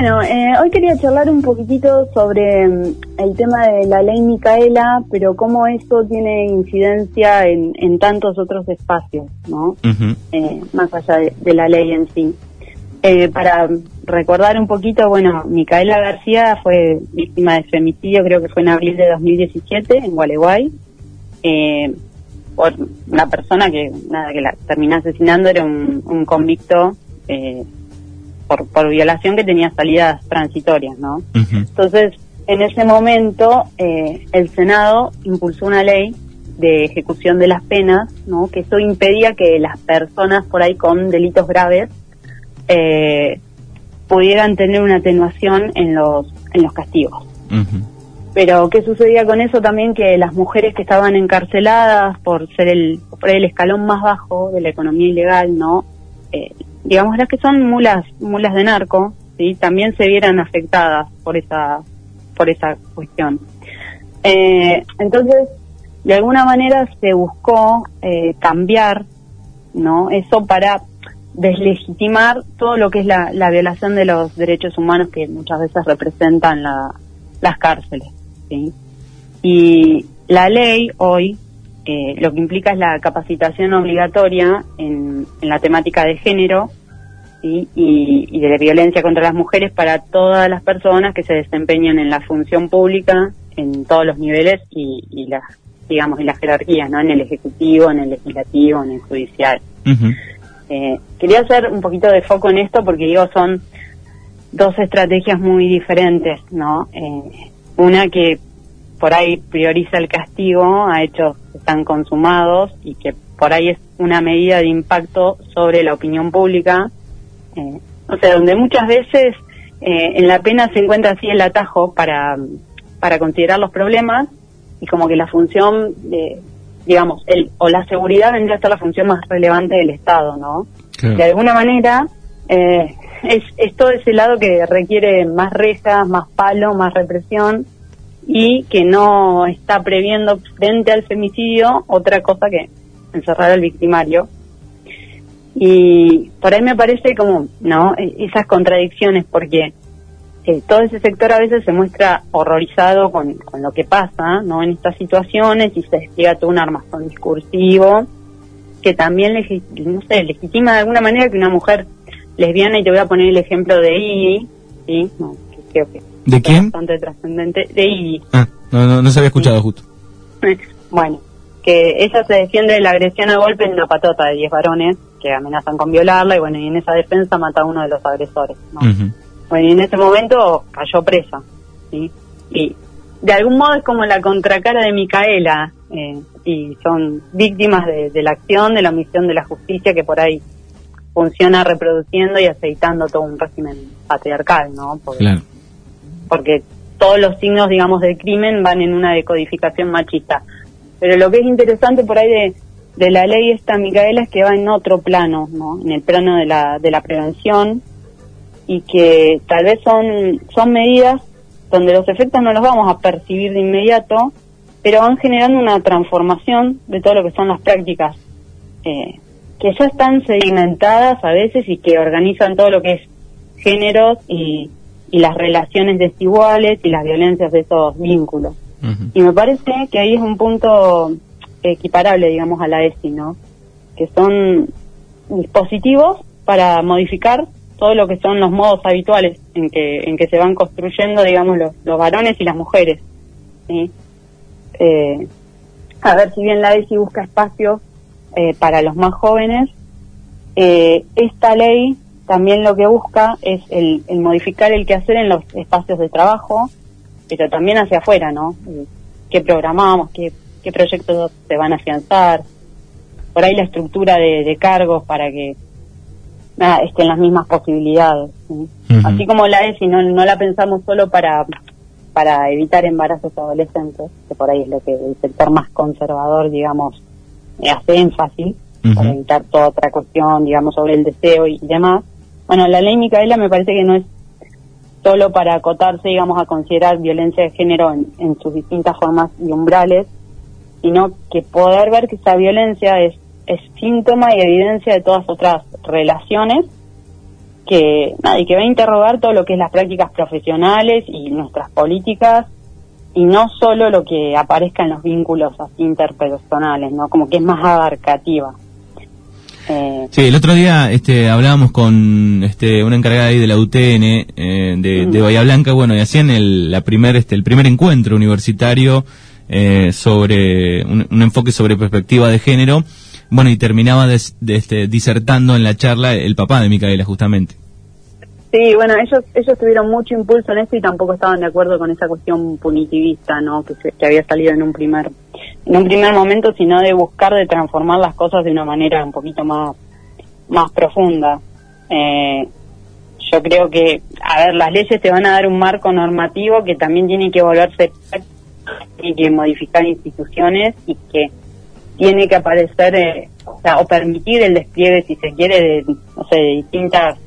Bueno, eh, hoy quería charlar un poquitito sobre mm, el tema de la ley Micaela, pero cómo esto tiene incidencia en, en tantos otros espacios, ¿no? Eh, más allá de, la ley en sí. Eh, para recordar un poquito, bueno, Micaela García fue víctima de femicidio, creo que fue en abril de 2017 en Gualeguay, por una persona que, nada, que la terminó asesinando, era un, un convicto eh, por, violación que tenía salidas transitorias, ¿no? Entonces, en ese momento, eh, el Senado impulsó una ley de ejecución de las penas, ¿no? Que eso impedía que las personas por ahí con delitos graves eh, pudieran tener una atenuación en los en los castigos. Pero qué sucedía con eso también que las mujeres que estaban encarceladas por ser el por el escalón más bajo de la economía ilegal, ¿no? Eh, digamos las que son mulas mulas de narco sí también se vieran afectadas por esa por esa cuestión. Eh, entonces de alguna manera se buscó eh, cambiar no eso para deslegitimar todo lo que es la, la, violación de los derechos humanos que muchas veces representan la, las cárceles ¿sí? y la ley hoy eh, lo que implica es la capacitación obligatoria en, la temática de género y, de la violencia contra las mujeres para todas las personas que se desempeñan en la función pública en todos los niveles y, y las digamos y las jerarquías no en el ejecutivo en el legislativo en el judicial. Eh, quería hacer un poquito de foco en esto porque digo son dos estrategias muy diferentes no eh, una que por ahí prioriza el castigo a hechos que están consumados y que por ahí es una medida de impacto sobre la opinión pública. Eh, o sea, donde muchas veces eh, en la pena se encuentra así el atajo para, para considerar los problemas y como que la función, de, digamos, el, o la seguridad vendría a ser la función más relevante del Estado, ¿no? De alguna manera, eh, es, es todo ese lado que requiere más rejas, más palo, más represión y que no está previendo frente al femicidio otra cosa que encerrar al victimario. Y por ahí me parece como, ¿no? E-, esas contradicciones, porque eh, todo ese sector a veces se muestra horrorizado con, con lo que pasa, ¿no? En estas situaciones y se despliega todo un armazón discursivo que también, no sé, legitima de alguna manera que una mujer lesbiana, y te voy a poner el ejemplo de I, ¿sí? No, que creo que ¿De quién? Bastante trascendente. De Ivy. Ah, no, no, no se había escuchado justo. Bueno, que ella se defiende de la agresión a golpe en una patota de 10 varones que amenazan con violarla y bueno, y en esa defensa mata a uno de los agresores. Bueno, y en ese momento cayó presa. ¿sí? Y de algún modo es como la contracara de Micaela eh, y son víctimas de, la acción, de la omisión de la justicia que por ahí funciona reproduciendo y aceitando todo un régimen patriarcal, ¿no? claro porque todos los signos, digamos, del crimen van en una decodificación machista. Pero lo que es interesante por ahí de, de la ley esta, Micaela, es que va en otro plano, ¿no? En el plano de la, de la prevención y que tal vez son, son medidas donde los efectos no los vamos a percibir de inmediato, pero van generando una transformación de todo lo que son las prácticas eh, que ya están sedimentadas a veces y que organizan todo lo que es géneros y, y las relaciones desiguales y las violencias de esos vínculos. Y me parece que ahí es un punto equiparable, digamos, a la ESI, ¿no? Que son dispositivos para modificar todo lo que son los modos habituales en que, en que se van construyendo, digamos, los, los varones y las mujeres. Eh, a ver, si bien la ESI busca espacio eh, para los más jóvenes, eh, esta ley también lo que busca es el, modificar el quehacer en los espacios de trabajo, pero también hacia afuera, ¿no? ¿Qué programamos? ¿Qué, qué proyectos se van a afianzar? Por ahí la estructura de, cargos para que nada, estén las mismas posibilidades. Así como la es, y no, no la pensamos solo para, para evitar embarazos adolescentes, que por ahí es lo que el sector más conservador, digamos, hace énfasis, para evitar toda otra cuestión, digamos, sobre el deseo y demás, bueno, la ley Micaela me parece que no es solo para acotarse, digamos, a considerar violencia de género en, sus distintas formas y umbrales, sino que poder ver que esa violencia es, es síntoma y evidencia de todas otras relaciones que, nada, y que va a interrogar todo lo que es las prácticas profesionales y nuestras políticas y no solo lo que aparezca en los vínculos interpersonales, ¿no? Como que es más abarcativa. Eh, sí, el otro día este, hablábamos con este, una encargada ahí de la UTN eh, de, Bahía Blanca, bueno, y hacían el, la primer, este, el primer encuentro universitario eh, sobre un, enfoque sobre perspectiva de género, bueno, y terminaba de, este, disertando en la charla el papá de Micaela, justamente. Sí, bueno, ellos ellos tuvieron mucho impulso en esto y tampoco estaban de acuerdo con esa cuestión punitivista, ¿no? Que, que había salido en un primer en un primer momento, sino de buscar de transformar las cosas de una manera un poquito más más profunda. Eh, yo creo que, a ver, las leyes te van a dar un marco normativo que también tiene que volverse, tiene que modificar instituciones y que tiene que aparecer, eh, o sea, o permitir el despliegue, si se quiere, de, no sé, de distintas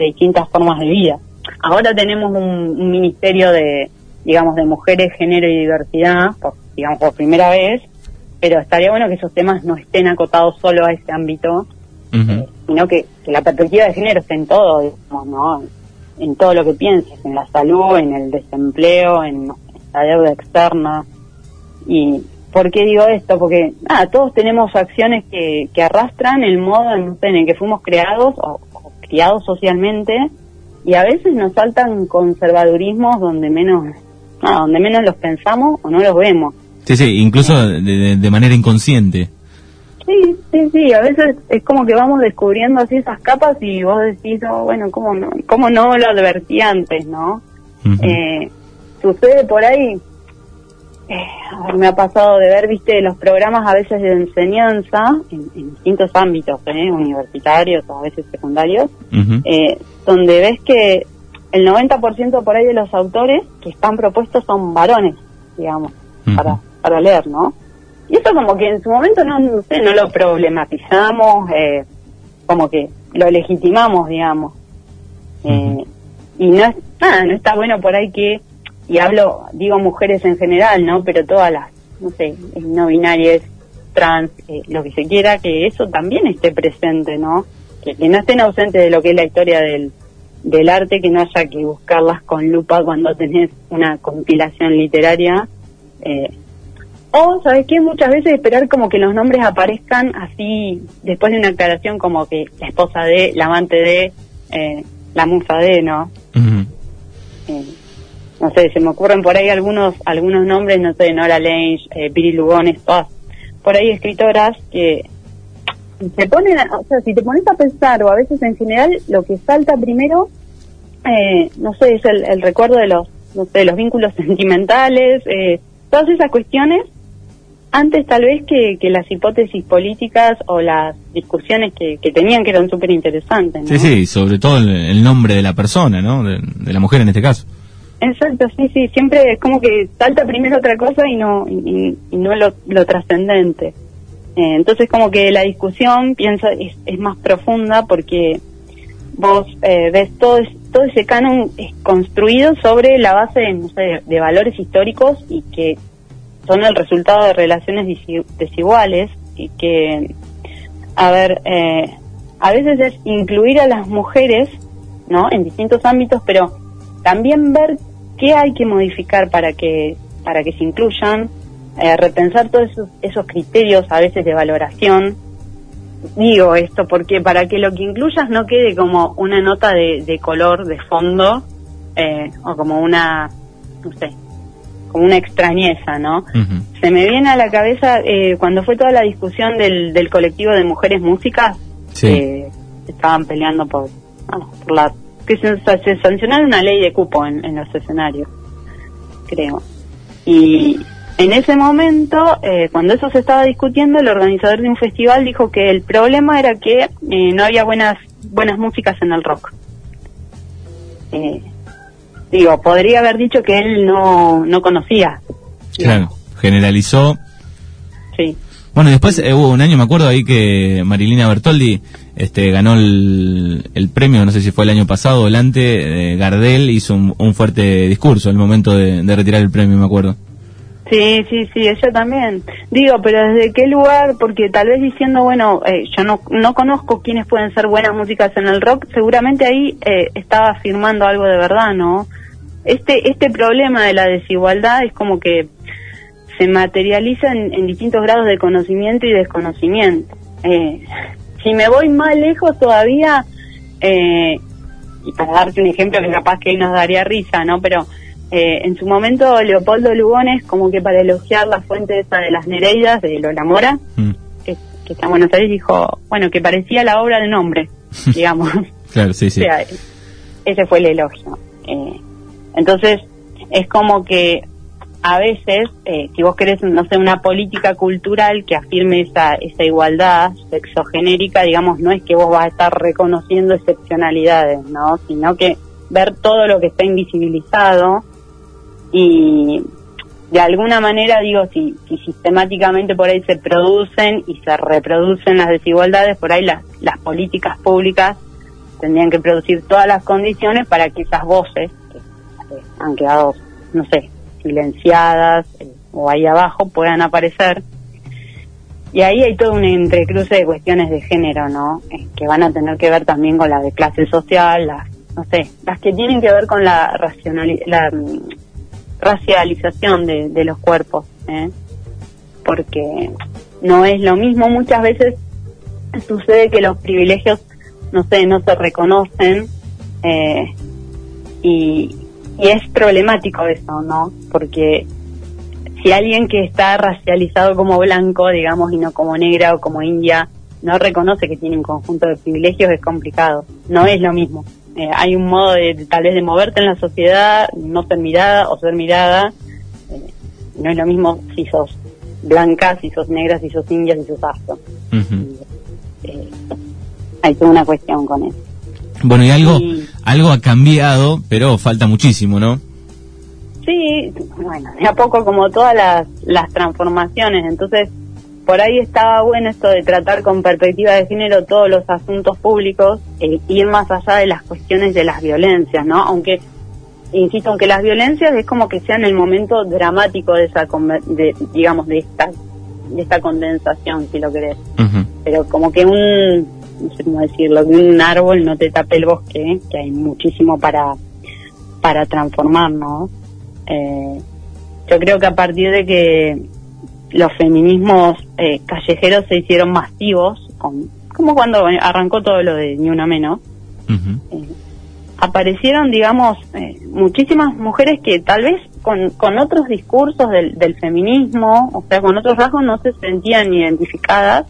de distintas formas de vida. Ahora tenemos un, ministerio de, digamos, de mujeres, género y diversidad, por, digamos, por primera vez, pero estaría bueno que esos temas no estén acotados solo a ese ámbito, eh, sino que, la perspectiva de género esté en todo, digamos, ¿no? En todo lo que pienses, en la salud, en el desempleo, en, la deuda externa. ¿Y por qué digo esto? Porque, nada, todos tenemos acciones que, que arrastran el modo en, en el que fuimos creados o, criados socialmente y a veces nos saltan conservadurismos donde menos donde menos los pensamos o no los vemos. Sí, sí, incluso de, manera inconsciente. Sí, sí, sí, a veces es como que vamos descubriendo así esas capas y vos decís, oh, bueno, ¿cómo no, cómo no lo advertí antes, no? eh, sucede por ahí eh, me ha pasado de ver, viste, los programas a veces de enseñanza en, distintos ámbitos, ¿eh? universitarios o a veces secundarios, eh, donde ves que el 90% por ahí de los autores que están propuestos son varones, digamos, para, para leer, ¿no? Y eso como que en su momento no, no sé, no lo problematizamos, eh, como que lo legitimamos, digamos. Eh, y no, es, nada, no está bueno por ahí que y hablo, digo mujeres en general, ¿no? Pero todas las, no sé, no binarias, trans, eh, lo que se quiera, que eso también esté presente, ¿no? Que, no estén ausentes de lo que es la historia del, del arte, que no haya que buscarlas con lupa cuando tenés una compilación literaria. Eh, o, ¿sabes qué? Muchas veces esperar como que los nombres aparezcan así, después de una aclaración como que la esposa de, la amante de, eh, la musa de, ¿no? No sé, se me ocurren por ahí algunos algunos nombres, no sé, Nora Lange, eh, Piri Lugones, todas por ahí escritoras que se ponen, o sea, si te pones a pensar, o a veces en general, lo que salta primero, eh, no sé, es el, recuerdo de los, no sé, los vínculos sentimentales, eh, todas esas cuestiones, antes tal vez que, que las hipótesis políticas o las discusiones que, que tenían que eran súper interesantes. Sí, sí, sobre todo el, nombre de la persona, ¿no? de la mujer en este caso. Exacto, sí, sí, siempre es como que salta primero otra cosa y no y, no lo, lo trascendente. Eh, entonces como que la discusión piensa es, es más profunda porque vos eh, ves todo todo ese canon es construido sobre la base no sé, de valores históricos y que son el resultado de relaciones desiguales y que a ver eh, a veces es incluir a las mujeres no en distintos ámbitos pero también ver qué hay que modificar para que para que se incluyan, eh, repensar todos esos, criterios a veces de valoración. Digo esto porque para que lo que incluyas no quede como una nota de, color de fondo eh, o como una, no sé, como una extrañeza, ¿no? Se me viene a la cabeza eh, cuando fue toda la discusión del, del colectivo de mujeres músicas, que estaban peleando por, por la que se, sancionara una ley de cupo en, los escenarios, creo. Y en ese momento, eh, cuando eso se estaba discutiendo, el organizador de un festival dijo que el problema era que eh, no había buenas buenas músicas en el rock. Eh, digo, podría haber dicho que él no, no conocía. Claro, generalizó. Sí. Bueno, después hubo un año, me acuerdo ahí que Marilina Bertoldi este, ganó el, premio, no sé si fue el año pasado, delante, Gardel hizo un, fuerte discurso al momento de, retirar el premio, me acuerdo. Sí, sí, sí, ella también. Digo, pero ¿desde qué lugar? Porque tal vez diciendo, bueno, eh, yo no, no conozco quiénes pueden ser buenas músicas en el rock, seguramente ahí eh, estaba afirmando algo de verdad, ¿no? Este, este problema de la desigualdad es como que se materializa en, distintos grados de conocimiento y desconocimiento. Eh, si me voy más lejos todavía, eh, y para darte un ejemplo que capaz que nos daría risa, ¿no? Pero eh, en su momento Leopoldo Lugones, como que para elogiar la fuente esa de las Nereidas de Lola Mora, mm. que, está en Buenos Aires, dijo, bueno, que parecía la obra de un hombre, digamos. claro, sí, sí. ese fue el elogio. Eh, entonces, es como que a veces, eh, si vos querés, no sé, una política cultural que afirme esa, esa igualdad sexogenérica, digamos, no es que vos vas a estar reconociendo excepcionalidades, ¿no? Sino que ver todo lo que está invisibilizado y de alguna manera digo si, si sistemáticamente por ahí se producen y se reproducen las desigualdades por ahí las, las políticas públicas tendrían que producir todas las condiciones para que esas voces que han quedado no sé silenciadas eh, o ahí abajo puedan aparecer y ahí hay todo un entrecruce de cuestiones de género no eh, que van a tener que ver también con la de clase social las no sé las que tienen que ver con la racionalidad racialización de, los cuerpos, ¿eh? porque no es lo mismo. Muchas veces sucede que los privilegios, no sé, no se reconocen eh, y, y es problemático eso, ¿no? Porque si alguien que está racializado como blanco, digamos, y no como negra o como india, no reconoce que tiene un conjunto de privilegios, es complicado. No es lo mismo. Eh, hay un modo de, tal vez de moverte en la sociedad, no ser mirada o ser mirada. Eh, no es lo mismo si sos blanca, si sos negra, si sos india, si sos afro. Eh, hay toda una cuestión con eso. Bueno, y algo, algo ha cambiado, pero falta muchísimo, ¿no? Sí, bueno, de a poco como todas las, las transformaciones, entonces por ahí estaba bueno esto de tratar con perspectiva de género todos los asuntos públicos e ir más allá de las cuestiones de las violencias, ¿no? Aunque, insisto, aunque las violencias es como que sean el momento dramático de esa, de, digamos, de esta, de esta condensación, si lo querés. Pero como que un, no sé cómo decirlo, que un árbol no te tape el bosque, que hay muchísimo para, para transformar, ¿no? Eh, yo creo que a partir de que los feminismos eh, callejeros se hicieron masivos, como cuando arrancó todo lo de Ni Una Menos. Eh, aparecieron, digamos, eh, muchísimas mujeres que tal vez con, con otros discursos del, del, feminismo, o sea, con otros rasgos no se sentían identificadas,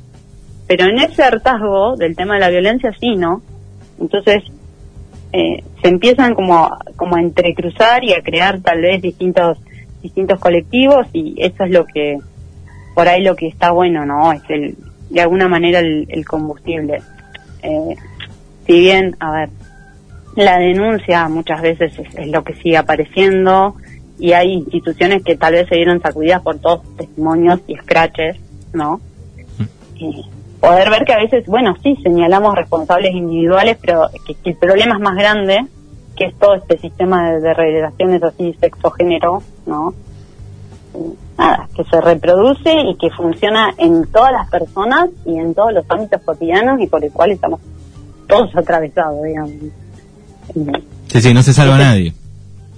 pero en ese hartazgo del tema de la violencia sí, ¿no? Entonces, se empiezan como, como a entrecruzar y a crear tal vez distintos distintos colectivos y eso es lo que por ahí lo que está bueno, ¿no? Es el, de alguna manera el, combustible. Eh, si bien, a ver, la denuncia muchas veces es, lo que sigue apareciendo y hay instituciones que tal vez se vieron sacudidas por todos testimonios y scratches, ¿no? Poder ver que a veces, bueno, sí, señalamos responsables individuales, pero que, el problema es más grande, que es todo este sistema de, de relaciones así sexo-género, ¿no? nada, que se reproduce y que funciona en todas las personas y en todos los ámbitos cotidianos y por el cual estamos todos atravesados, digamos. Sí, sí, no se salva nadie.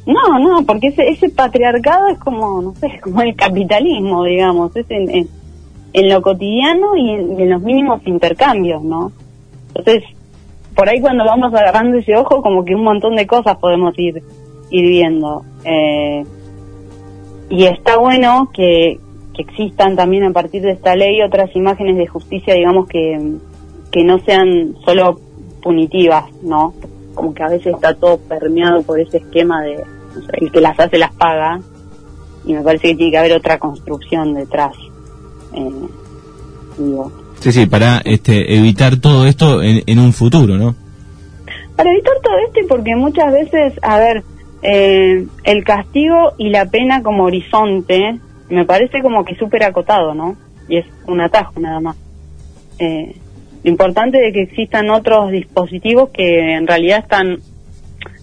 No, no, porque ese, ese patriarcado es como, no sé, como el capitalismo, digamos, es en, en, lo cotidiano y en, los mínimos intercambios, ¿no? Entonces, por ahí cuando vamos agarrando ese ojo, como que un montón de cosas podemos ir, ir viendo. Eh, y está bueno que, existan también a partir de esta ley otras imágenes de justicia, digamos, que, que no sean solo punitivas, ¿no? Como que a veces está todo permeado por ese esquema de el que las hace las paga, y me parece que tiene que haber otra construcción detrás. Eh, digo. Sí, sí, para este, evitar todo esto en, en un futuro, ¿no? Para evitar todo esto y porque muchas veces, a ver, eh, el castigo y la pena como horizonte me parece como que súper acotado, ¿no? Y es un atajo nada más. Eh, lo importante es que existan otros dispositivos que en realidad están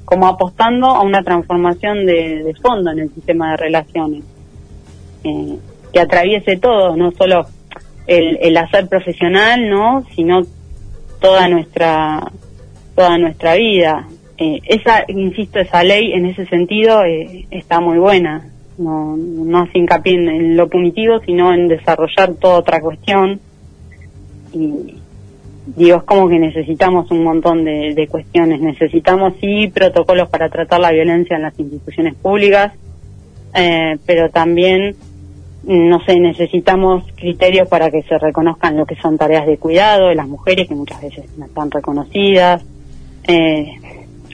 como apostando a una transformación de, fondo en el sistema de relaciones. eh, que atraviese todo, no solo el, el hacer profesional, ¿no? Sino toda nuestra toda nuestra vida. Eh, esa, insisto, esa ley en ese sentido eh, está muy buena. No, no hace hincapié en, lo punitivo, sino en desarrollar toda otra cuestión. Y digo, es como que necesitamos un montón de, de cuestiones. Necesitamos, sí, protocolos para tratar la violencia en las instituciones públicas, eh, pero también no sé, necesitamos criterios para que se reconozcan lo que son tareas de cuidado de las mujeres, que muchas veces no están reconocidas. Eh,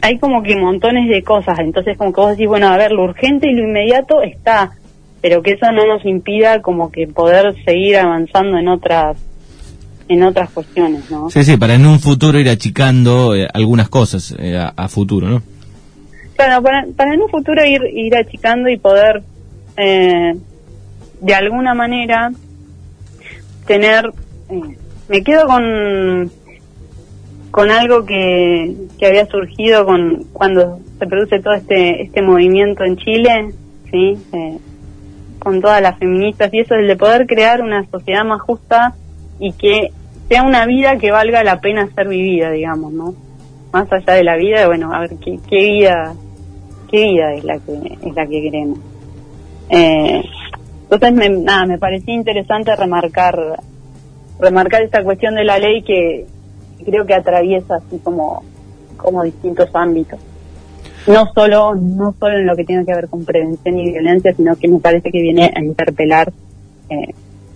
hay como que montones de cosas, entonces como que vos decís, bueno, a ver, lo urgente y lo inmediato está, pero que eso no nos impida como que poder seguir avanzando en otras en otras cuestiones, ¿no? Sí, sí, para en un futuro ir achicando eh, algunas cosas eh, a, futuro, ¿no? Claro, para, para en un futuro ir, ir achicando y poder eh, de alguna manera tener me quedo con con algo que, que había surgido con cuando se produce todo este este movimiento en Chile sí eh, con todas las feministas y eso es el de poder crear una sociedad más justa y que sea una vida que valga la pena ser vivida digamos no más allá de la vida bueno a ver qué, qué vida qué vida es la que es la que queremos eh, entonces, me, nada, me parecía interesante remarcar remarcar esta cuestión de la ley que creo que atraviesa así como como distintos ámbitos. No solo no solo en lo que tiene que ver con prevención y violencia, sino que me parece que viene a interpelar eh,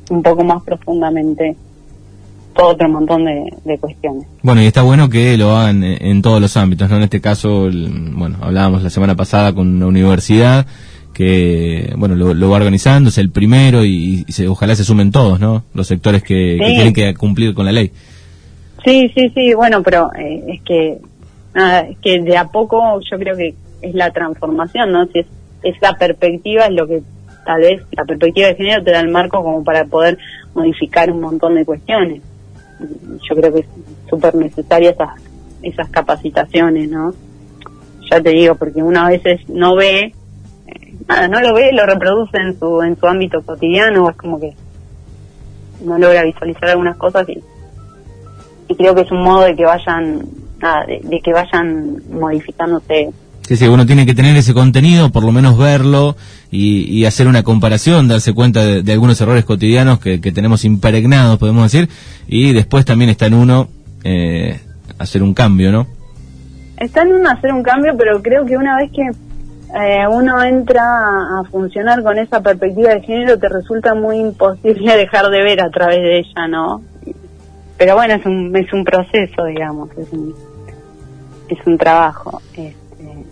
un poco más profundamente todo otro montón de, cuestiones. Bueno, y está bueno que lo hagan en, todos los ámbitos, ¿no? En este caso, bueno, hablábamos la semana pasada con una universidad que bueno lo, va organizando, es el primero y, se, ojalá se sumen todos, ¿no? Los sectores que, tienen que cumplir con la ley. Sí, sí, sí, bueno, pero eh, es que nada, es que de a poco yo creo que es la transformación, ¿no? Si es, esa perspectiva es lo que tal vez la perspectiva de género te da el marco como para poder modificar un montón de cuestiones. Yo creo que es súper necesaria esas, esas capacitaciones, ¿no? Ya te digo, porque uno a veces no ve nada, no lo ve, lo reproduce en su, en su ámbito cotidiano, es como que no logra visualizar algunas cosas y, y creo que es un modo de que vayan, nada, de, que vayan modificándose. Sí, sí, uno tiene que tener ese contenido, por lo menos verlo y, y hacer una comparación, darse cuenta de, algunos errores cotidianos que, que, tenemos impregnados, podemos decir, y después también está en uno eh, hacer un cambio, ¿no? Está en uno hacer un cambio, pero creo que una vez que eh, uno entra a funcionar con esa perspectiva de género, te resulta muy imposible dejar de ver a través de ella, ¿no? Pero bueno, es un, es un proceso, digamos, es un, es un trabajo. Este,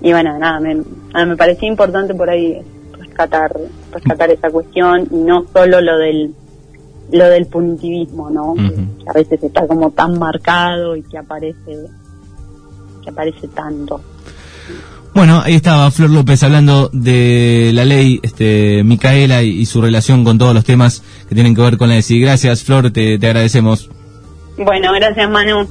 y bueno, nada, me, me parecía importante por ahí rescatar, rescatar esa cuestión y no solo lo del lo del punitivismo, ¿no? que a veces está como tan marcado y que aparece que aparece tanto. Bueno, ahí estaba Flor López hablando de la ley este, Micaela y, su relación con todos los temas que tienen que ver con la ESI. Gracias, Flor, te, te agradecemos. Bueno, gracias, Manu.